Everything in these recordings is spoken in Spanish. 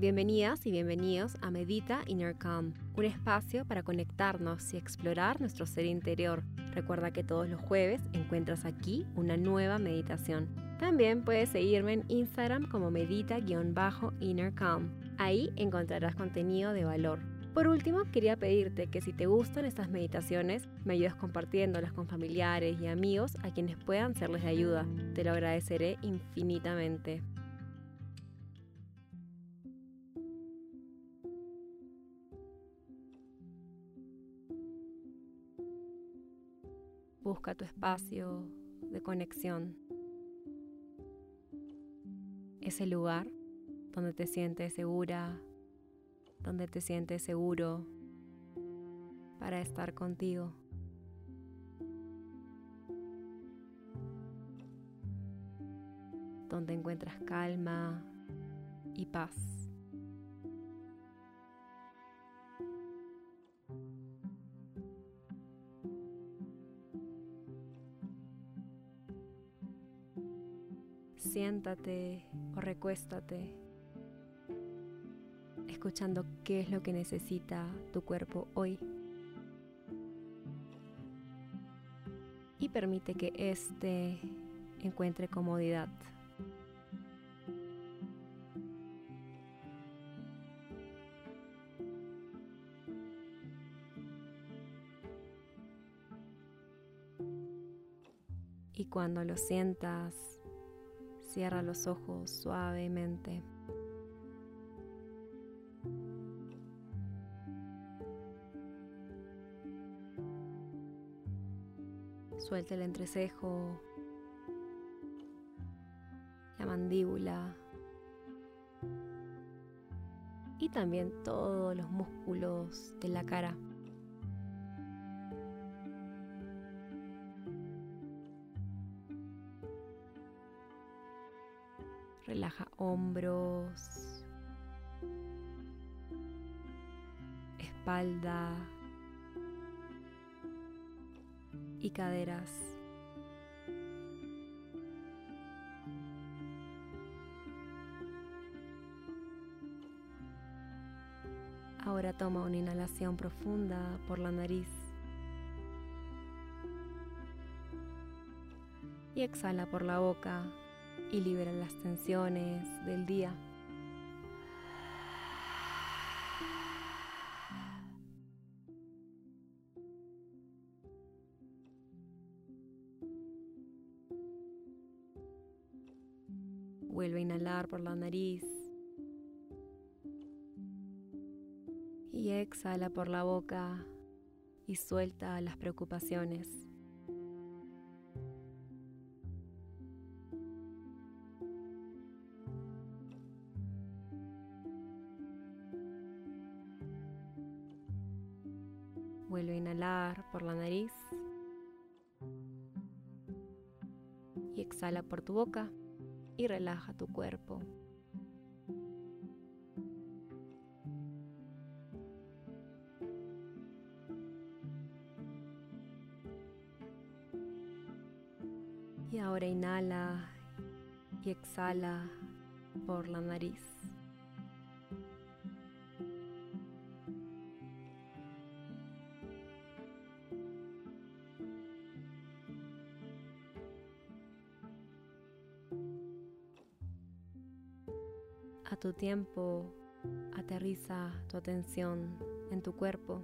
Bienvenidas y bienvenidos a Medita Inner Calm, un espacio para conectarnos y explorar nuestro ser interior. Recuerda que todos los jueves encuentras aquí una nueva meditación. También puedes seguirme en Instagram como medita-inner calm. Ahí encontrarás contenido de valor. Por último, quería pedirte que si te gustan estas meditaciones, me ayudes compartiéndolas con familiares y amigos a quienes puedan serles de ayuda. Te lo agradeceré infinitamente. Busca tu espacio de conexión. Ese lugar donde te sientes segura, donde te sientes seguro para estar contigo. Donde encuentras calma y paz. Siéntate o recuéstate, escuchando qué es lo que necesita tu cuerpo hoy. Y permite que éste encuentre comodidad. Y cuando lo sientas Cierra los ojos suavemente. Suelta el entrecejo, la mandíbula y también todos los músculos de la cara. Relaja hombros, espalda y caderas. Ahora toma una inhalación profunda por la nariz y exhala por la boca y libera las tensiones del día. Vuelve a inhalar por la nariz y exhala por la boca y suelta las preocupaciones. Vuelve a inhalar por la nariz y exhala por tu boca y relaja tu cuerpo. Y ahora inhala y exhala por la nariz. Tu tiempo, aterriza tu atención en tu cuerpo.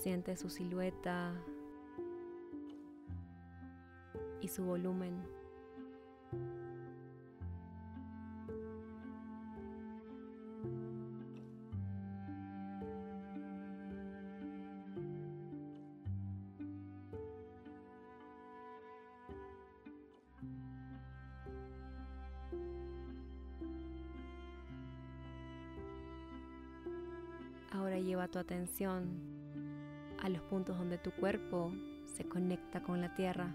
Siente su silueta y su volumen. Lleva tu atención a los puntos donde tu cuerpo se conecta con la tierra.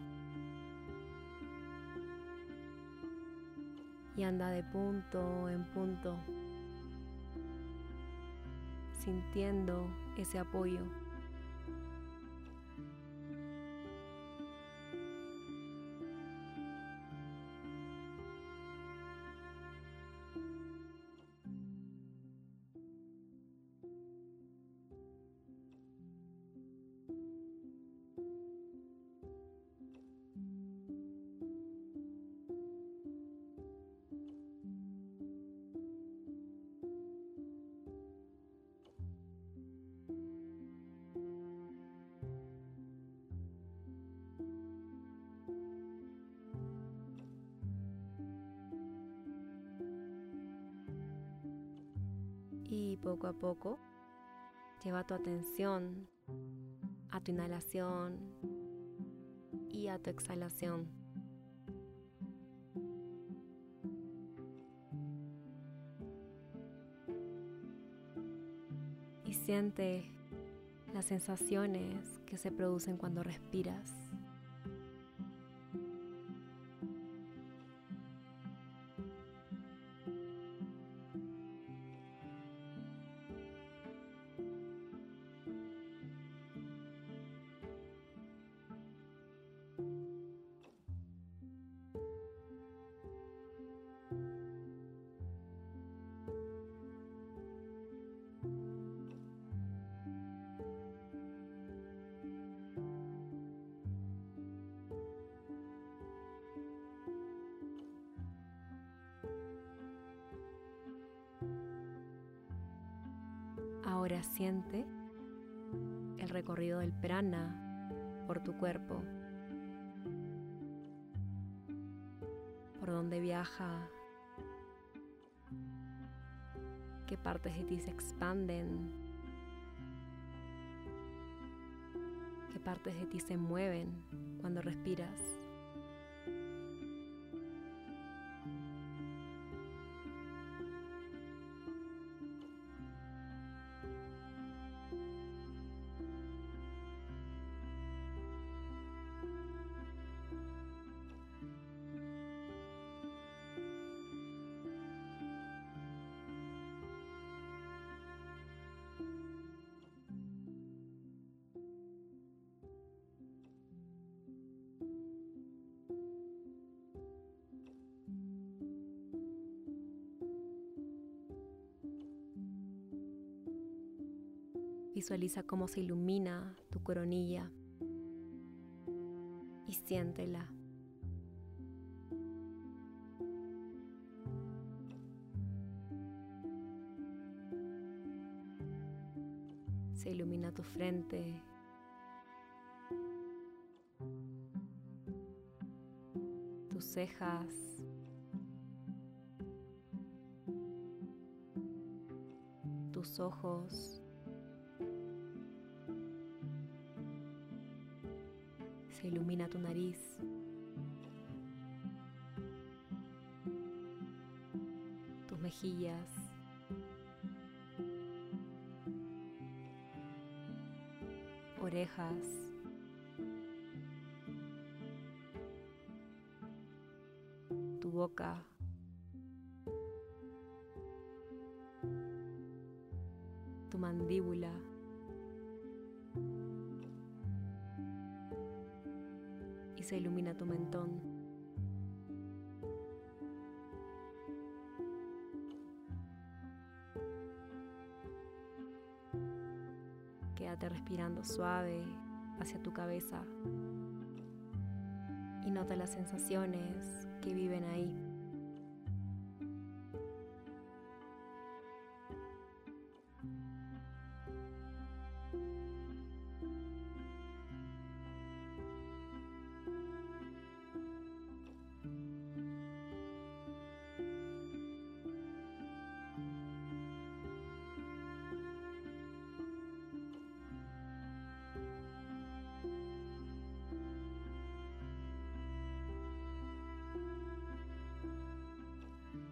Y anda de punto en punto, sintiendo ese apoyo. Y poco a poco lleva tu atención a tu inhalación y a tu exhalación. Y siente las sensaciones que se producen cuando respiras. Siente el recorrido del prana por tu cuerpo, por donde viaja, qué partes de ti se expanden, qué partes de ti se mueven cuando respiras. Visualiza cómo se ilumina tu coronilla y siéntela. Se ilumina tu frente. Tus cejas. Tus ojos. Ilumina tu nariz. Tus mejillas. Orejas. Tu boca. Tu mandíbula. Ilumina tu mentón. Quédate respirando suave hacia tu cabeza y nota las sensaciones que viven ahí.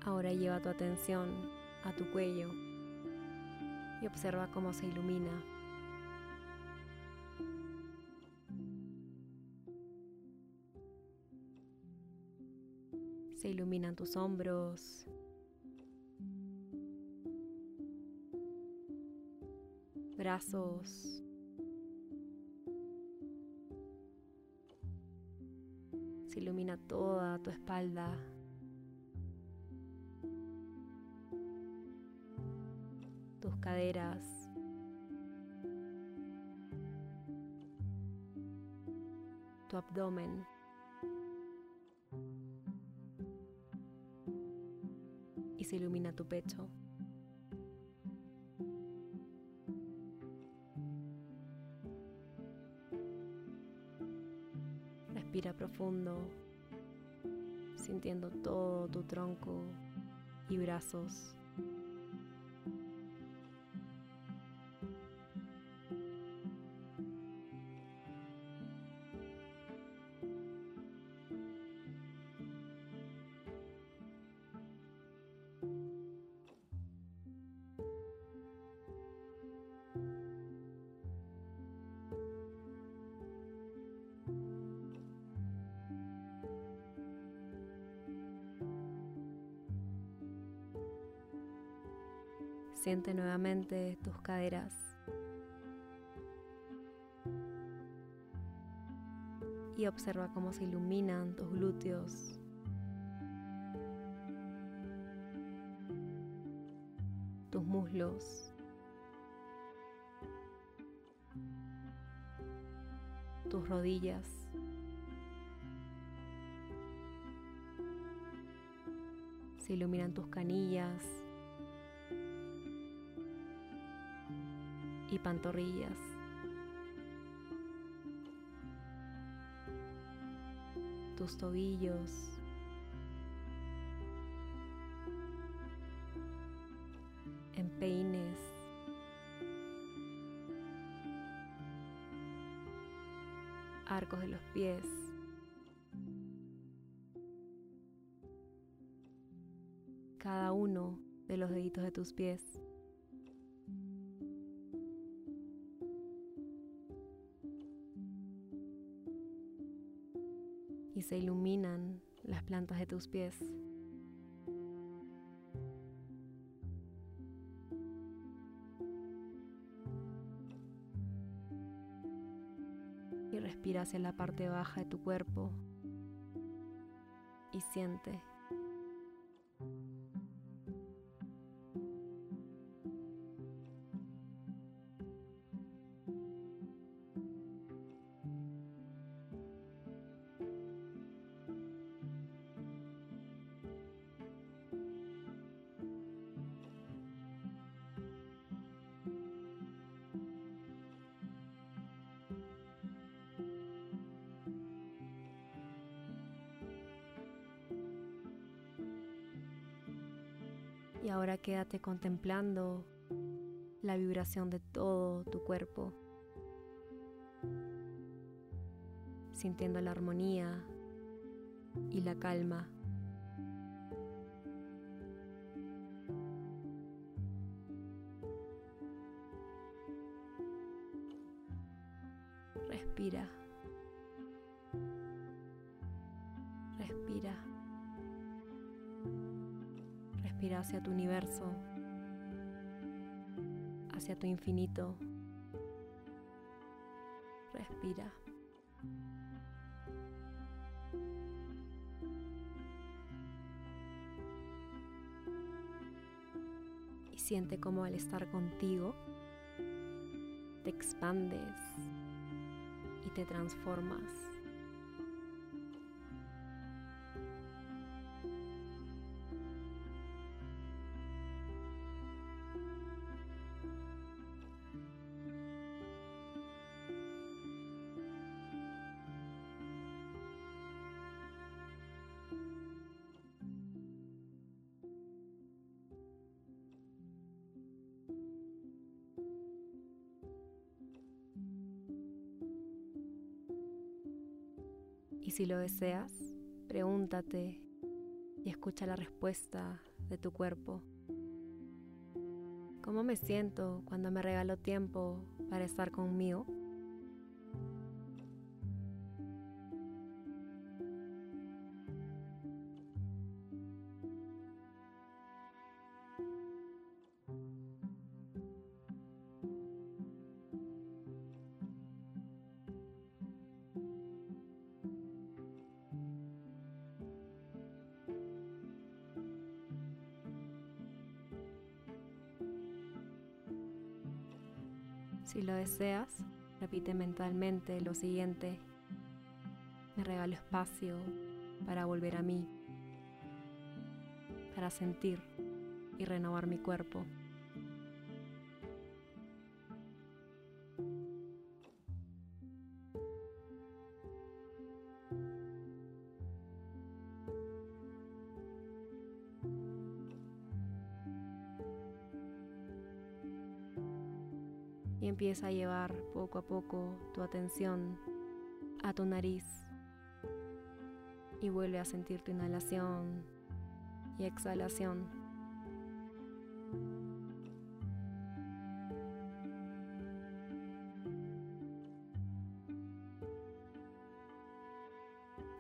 Ahora lleva tu atención a tu cuello y observa cómo se ilumina. Se iluminan tus hombros. Brazos. Se ilumina toda tu espalda. Caderas. Tu abdomen. Y se ilumina tu pecho. Respira profundo, sintiendo todo tu tronco y brazos Siente nuevamente tus caderas. Y observa cómo se iluminan tus glúteos. Tus muslos. Tus rodillas. Se iluminan tus canillas. Y pantorrillas. Tus tobillos. Empeines. Arcos de los pies. Cada uno de los deditos de tus pies. Se iluminan las plantas de tus pies. Y respira hacia la parte baja de tu cuerpo y siente ahora quédate contemplando la vibración de todo tu cuerpo, sintiendo la armonía y la calma. Respira. Hacia tu universo, hacia tu infinito. Respira. Y siente como al estar contigo te expandes y te transformas. Y si lo deseas, pregúntate y escucha la respuesta de tu cuerpo. ¿Cómo me siento cuando me regalo tiempo para estar conmigo? Si lo deseas, repite mentalmente lo siguiente. Me regalo espacio para volver a mí, para sentir y renovar mi cuerpo. Empieza a llevar poco a poco tu atención a tu nariz y vuelve a sentir tu inhalación y exhalación.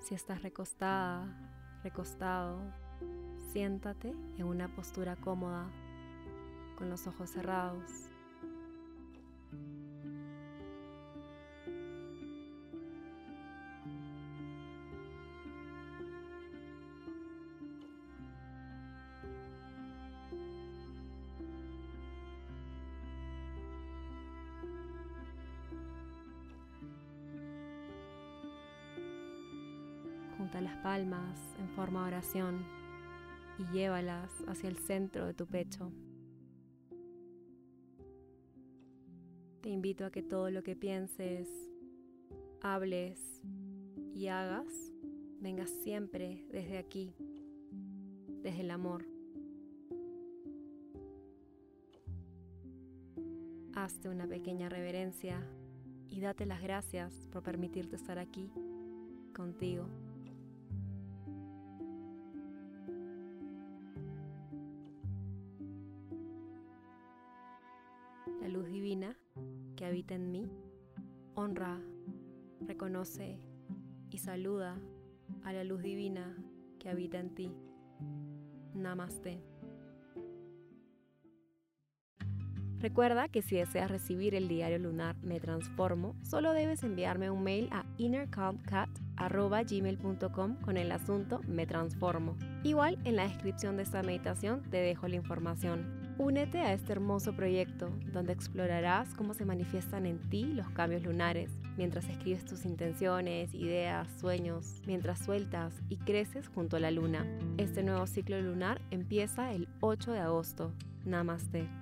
Si estás recostada, recostado, siéntate en una postura cómoda con los ojos cerrados. Las palmas en forma de oración y llévalas hacia el centro de tu pecho. Te invito a que todo lo que pienses, hables y hagas venga siempre desde aquí, desde el amor. Hazte una pequeña reverencia y date las gracias por permitirte estar aquí contigo. Habita en mí honra, reconoce y saluda a la luz divina que habita en ti. Namaste. Recuerda que si deseas recibir el diario lunar Me Transformo, solo debes enviarme un mail a innercalmcat.gmail.com con el asunto Me Transformo. Igual en la descripción de esta meditación te dejo la información. Únete a este hermoso proyecto donde explorarás cómo se manifiestan en ti los cambios lunares, mientras escribes tus intenciones, ideas, sueños, mientras sueltas y creces junto a la luna. Este nuevo ciclo lunar empieza el 8 de agosto. Namaste.